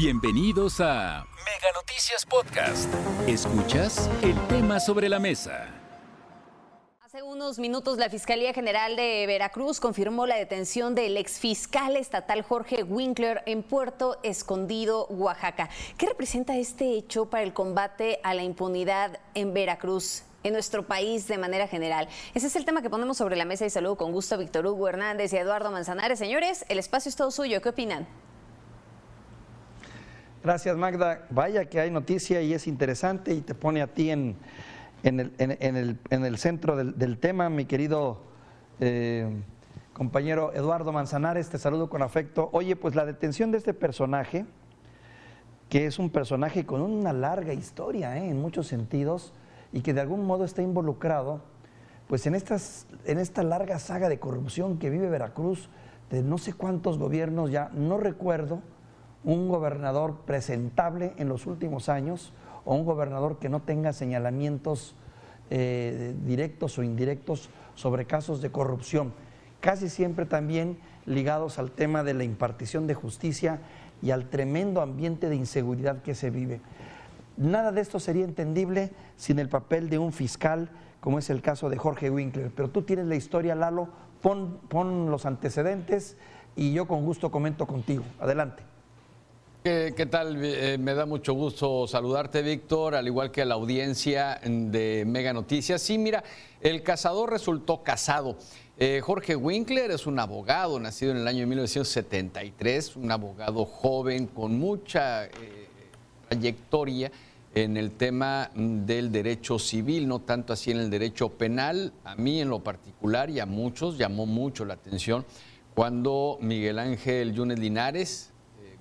Bienvenidos a Mega Noticias Podcast. Escuchas el tema sobre la mesa. Hace unos minutos la Fiscalía General de Veracruz confirmó la detención del exfiscal estatal Jorge Winkler en Puerto Escondido, Oaxaca. ¿Qué representa este hecho para el combate a la impunidad en Veracruz? en nuestro país de manera general. Ese es el tema que ponemos sobre la mesa y saludo con gusto a Víctor Hugo Hernández y Eduardo Manzanares. Señores, el espacio es todo suyo. ¿Qué opinan? Gracias, Magda. Vaya que hay noticia y es interesante y te pone a ti en, en, el, en, el, centro del, tema, mi querido eh, compañero Eduardo Manzanares. Te saludo con afecto. Oye, pues la detención de este personaje, que es un personaje con una larga historia ¿eh? en muchos sentidos y que de algún modo está involucrado pues en, estas, en esta larga saga de corrupción que vive Veracruz de no sé cuántos gobiernos, ya no recuerdo un gobernador presentable en los últimos años o un gobernador que no tenga señalamientos eh, directos o indirectos sobre casos de corrupción, casi siempre también ligados al tema de la impartición de justicia y al tremendo ambiente de inseguridad que se vive. Nada de esto sería entendible sin el papel de un fiscal, como es el caso de Jorge Winkler. Pero tú tienes la historia, Lalo, pon, pon los antecedentes y yo con gusto comento contigo. Adelante. ¿Qué, tal? Eh, me da mucho gusto saludarte, Víctor, al igual que a la audiencia de Mega Noticias. Sí, mira, el cazador resultó casado. Eh, Jorge Winkler es un abogado nacido en el año 1973, un abogado joven con mucha eh, trayectoria en el tema del derecho civil, no tanto así en el derecho penal. A mí en lo particular y a muchos llamó mucho la atención cuando Miguel Ángel Yunes Linares,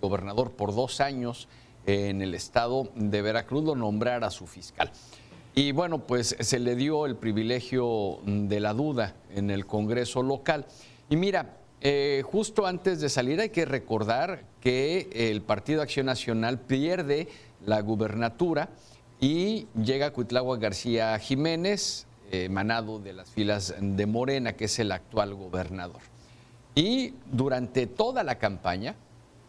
gobernador por dos años en el estado de Veracruz, lo nombrara su fiscal. Y bueno, pues se le dio el privilegio de la duda en el Congreso local. Y mira, eh, justo antes de salir hay que recordar que el Partido Acción Nacional pierde la gubernatura y llega Cuitlagua García Jiménez, emanado de las filas de Morena, que es el actual gobernador. Y durante toda la campaña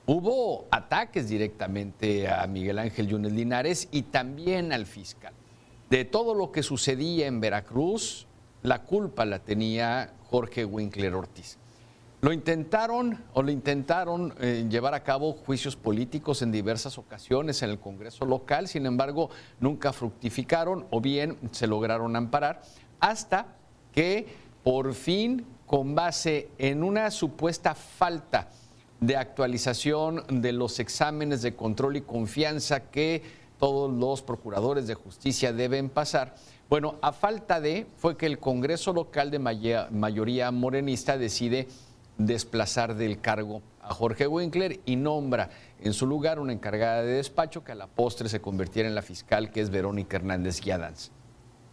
hubo ataques directamente a Miguel Ángel Yunes Linares y también al fiscal. De todo lo que sucedía en Veracruz, la culpa la tenía Jorge Winkler Ortiz. Lo intentaron o le intentaron eh, llevar a cabo juicios políticos en diversas ocasiones en el Congreso local, sin embargo, nunca fructificaron o bien se lograron amparar hasta que por fin, con base en una supuesta falta de actualización de los exámenes de control y confianza que todos los procuradores de justicia deben pasar, bueno, a falta de, fue que el Congreso local de mayoría morenista decide desplazar del cargo a Jorge Winkler y nombra en su lugar una encargada de despacho que a la postre se convirtiera en la fiscal que es Verónica Hernández Guiadans.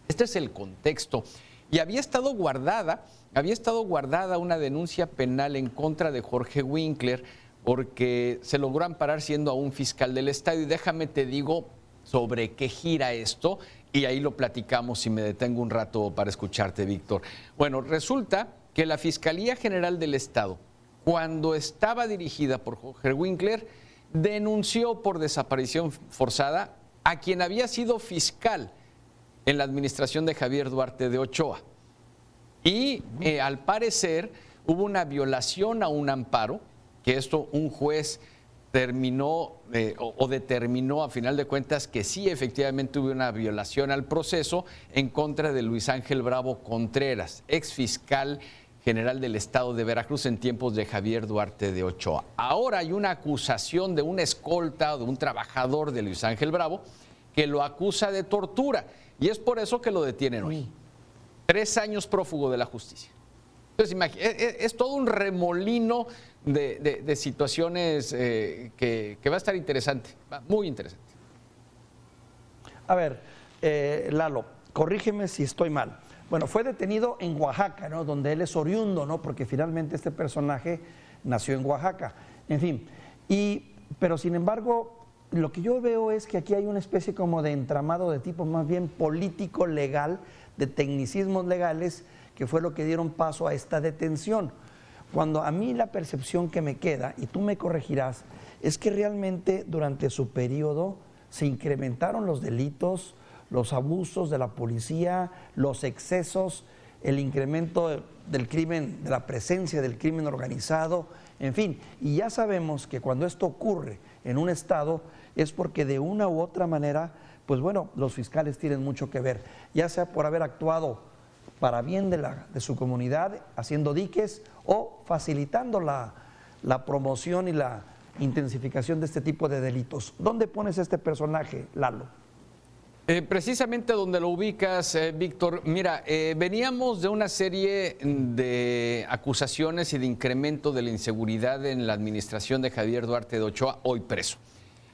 Este es el contexto. Y había estado guardada, había estado guardada una denuncia penal en contra de Jorge Winkler porque se logró amparar siendo aún fiscal del Estado. Y déjame te digo sobre qué gira esto y ahí lo platicamos si me detengo un rato para escucharte, Víctor. Bueno, resulta que la Fiscalía General del Estado, cuando estaba dirigida por Jorge Winkler, denunció por desaparición forzada a quien había sido fiscal en la administración de Javier Duarte de Ochoa. Y eh, al parecer hubo una violación a un amparo, que esto un juez terminó eh, o, determinó a final de cuentas que sí efectivamente hubo una violación al proceso en contra de Luis Ángel Bravo Contreras, ex fiscal general del estado de Veracruz en tiempos de Javier Duarte de Ochoa. Ahora hay una acusación de una escolta, de un trabajador de Luis Ángel Bravo, que lo acusa de tortura. Y es por eso que lo detienen hoy. Tres años prófugo de la justicia. Entonces, es, e, es todo un remolino de, situaciones eh, que, va a estar interesante, muy interesante. A ver, eh, Lalo, corrígeme si estoy mal. Bueno, fue detenido en Oaxaca, ¿no? Donde él es oriundo, ¿no? Porque finalmente este personaje nació en Oaxaca. En fin, y, pero sin embargo, lo que yo veo es que aquí hay una especie como de entramado de tipo más bien político, legal, de tecnicismos legales, que fue lo que dieron paso a esta detención. Cuando a mí la percepción que me queda, y tú me corregirás, es que realmente durante su periodo se incrementaron los delitos, los abusos de la policía, los excesos, el incremento del crimen, de la presencia del crimen organizado, en fin. Y ya sabemos que cuando esto ocurre en un estado es porque de una u otra manera, pues bueno, los fiscales tienen mucho que ver, ya sea por haber actuado para bien de, la, de su comunidad, haciendo diques o facilitando la, la promoción y la intensificación de este tipo de delitos. ¿Dónde pones este personaje, Lalo? Eh, precisamente donde lo ubicas, eh, Víctor, mira, eh, veníamos de una serie de acusaciones y de incremento de la inseguridad en la administración de Javier Duarte de Ochoa, hoy preso.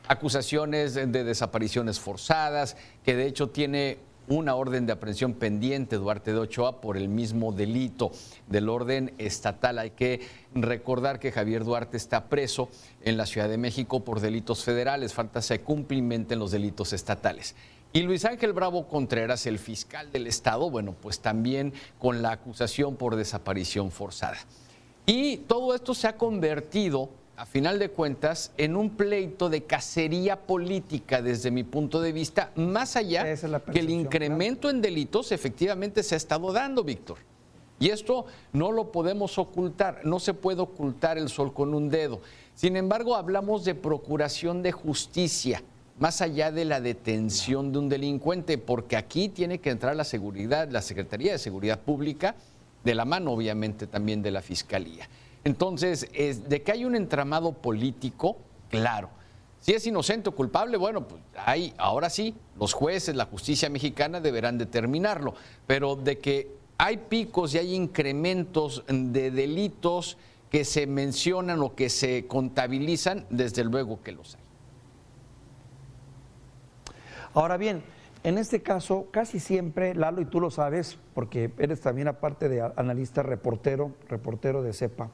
Acusaciones de desapariciones forzadas, que de hecho tiene una orden de aprehensión pendiente Duarte de Ochoa por el mismo delito del orden estatal. Hay que recordar que Javier Duarte está preso en la Ciudad de México por delitos federales, falta se cumplimenten los delitos estatales. Y Luis Ángel Bravo Contreras, el fiscal del Estado, bueno, pues también con la acusación por desaparición forzada. Y todo esto se ha convertido, a final de cuentas, en un pleito de cacería política desde mi punto de vista, más allá que el incremento en delitos efectivamente se ha estado dando, Víctor. Y esto no lo podemos ocultar, no se puede ocultar el sol con un dedo. Sin embargo, hablamos de procuración de justicia más allá de la detención de un delincuente, porque aquí tiene que entrar la seguridad, la Secretaría de Seguridad Pública, de la mano obviamente también de la Fiscalía. Entonces, es, de que hay un entramado político, claro. Si es inocente o culpable, bueno, pues ahora sí, los jueces, la justicia mexicana deberán determinarlo, pero de que hay picos y hay incrementos de delitos que se mencionan o que se contabilizan, desde luego que los hay. Ahora bien, en este caso, casi siempre, Lalo, y tú lo sabes, porque eres también aparte de analista reportero, reportero de CEPA,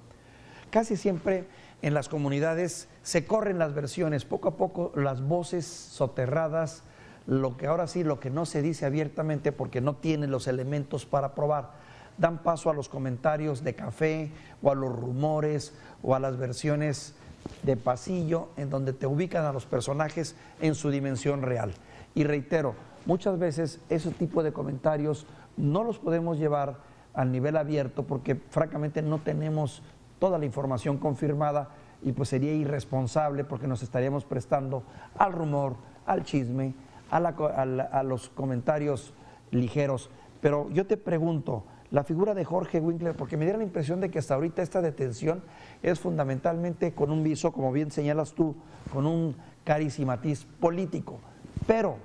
casi siempre en las comunidades se corren las versiones, poco a poco las voces soterradas, lo que ahora sí, lo que no se dice abiertamente porque no tienen los elementos para probar, dan paso a los comentarios de café o a los rumores o a las versiones de pasillo en donde te ubican a los personajes en su dimensión real. Y reitero, muchas veces ese tipo de comentarios no los podemos llevar al nivel abierto porque francamente no tenemos toda la información confirmada y pues sería irresponsable porque nos estaríamos prestando al rumor, al chisme, a, los comentarios ligeros. Pero yo te pregunto, la figura de Jorge Winkler, porque me diera la impresión de que hasta ahorita esta detención es fundamentalmente con un viso, como bien señalas tú, con un cariz y matiz político. Pero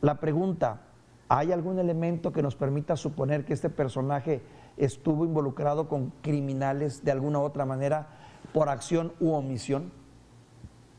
la pregunta, ¿hay algún elemento que nos permita suponer que este personaje estuvo involucrado con criminales de alguna u otra manera por acción u omisión?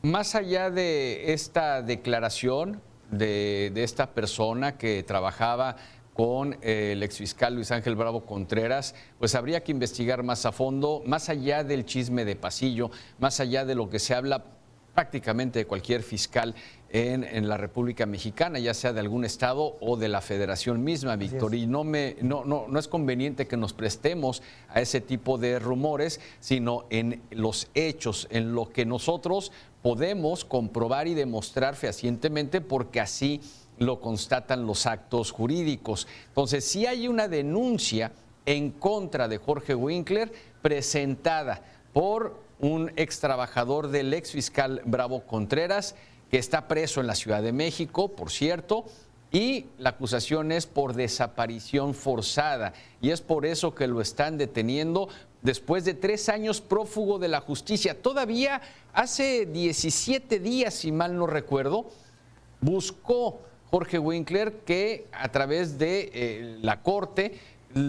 Más allá de esta declaración de, esta persona que trabajaba con el exfiscal Luis Ángel Bravo Contreras, pues habría que investigar más a fondo, más allá del chisme de pasillo, más allá de lo que se habla prácticamente de cualquier fiscal en, la República Mexicana, ya sea de algún estado o de la federación misma, Víctor. Y no, me, no, no, no es conveniente que nos prestemos a ese tipo de rumores, sino en los hechos, en lo que nosotros podemos comprobar y demostrar fehacientemente, porque así lo constatan los actos jurídicos. Entonces, si hay una denuncia en contra de Jorge Winkler presentada por un ex trabajador del ex fiscal Bravo Contreras, que está preso en la Ciudad de México, por cierto, y la acusación es por desaparición forzada. Y es por eso que lo están deteniendo después de tres años prófugo de la justicia. Todavía hace 17 días, si mal no recuerdo, buscó Jorge Winkler que a través de eh, la Corte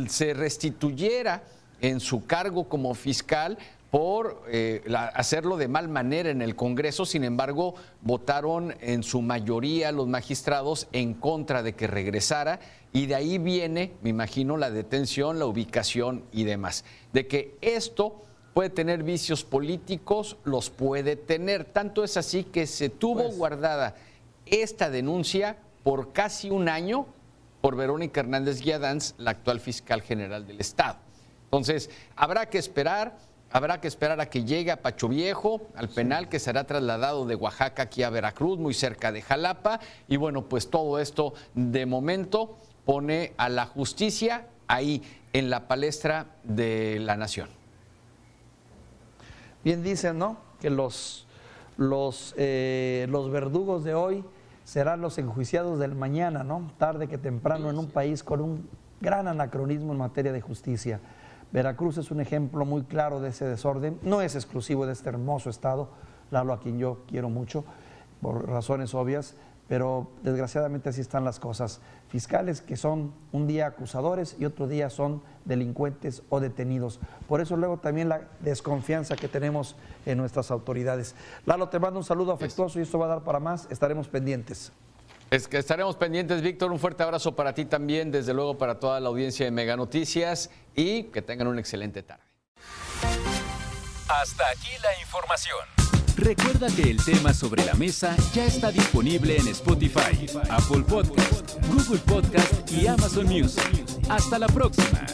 se restituyera en su cargo como fiscal por eh, hacerlo de mal manera en el Congreso, sin embargo, votaron en su mayoría los magistrados en contra de que regresara y de ahí viene, me imagino, la detención, la ubicación y demás. De que esto puede tener vicios políticos, los puede tener. Tanto es así que se tuvo pues guardada esta denuncia por casi un año por Verónica Hernández Guiadanz, la actual fiscal general del Estado. Entonces, habrá que esperar. Habrá que esperar a que llegue a Pacho Viejo, al penal que será trasladado de Oaxaca aquí a Veracruz, muy cerca de Jalapa. Y bueno, pues todo esto de momento pone a la justicia ahí en la palestra de la nación. Bien dicen, ¿no? Que los, los, eh, los verdugos de hoy serán los enjuiciados del mañana, ¿no? Tarde que temprano en un país con un gran anacronismo en materia de justicia. Veracruz es un ejemplo muy claro de ese desorden, no es exclusivo de este hermoso estado, Lalo a quien yo quiero mucho, por razones obvias, pero desgraciadamente así están las cosas. Fiscales que son un día acusadores y otro día son delincuentes o detenidos. Por eso luego también la desconfianza que tenemos en nuestras autoridades. Lalo, te mando un saludo afectuoso y esto va a dar para más. Estaremos pendientes. Es que estaremos pendientes, Víctor. Un fuerte abrazo para ti también, desde luego para toda la audiencia de Mega Noticias y que tengan una excelente tarde. Hasta aquí la información. Recuerda que el tema sobre la mesa ya está disponible en Spotify, Apple Podcast, Google Podcast y Amazon Music. Hasta la próxima.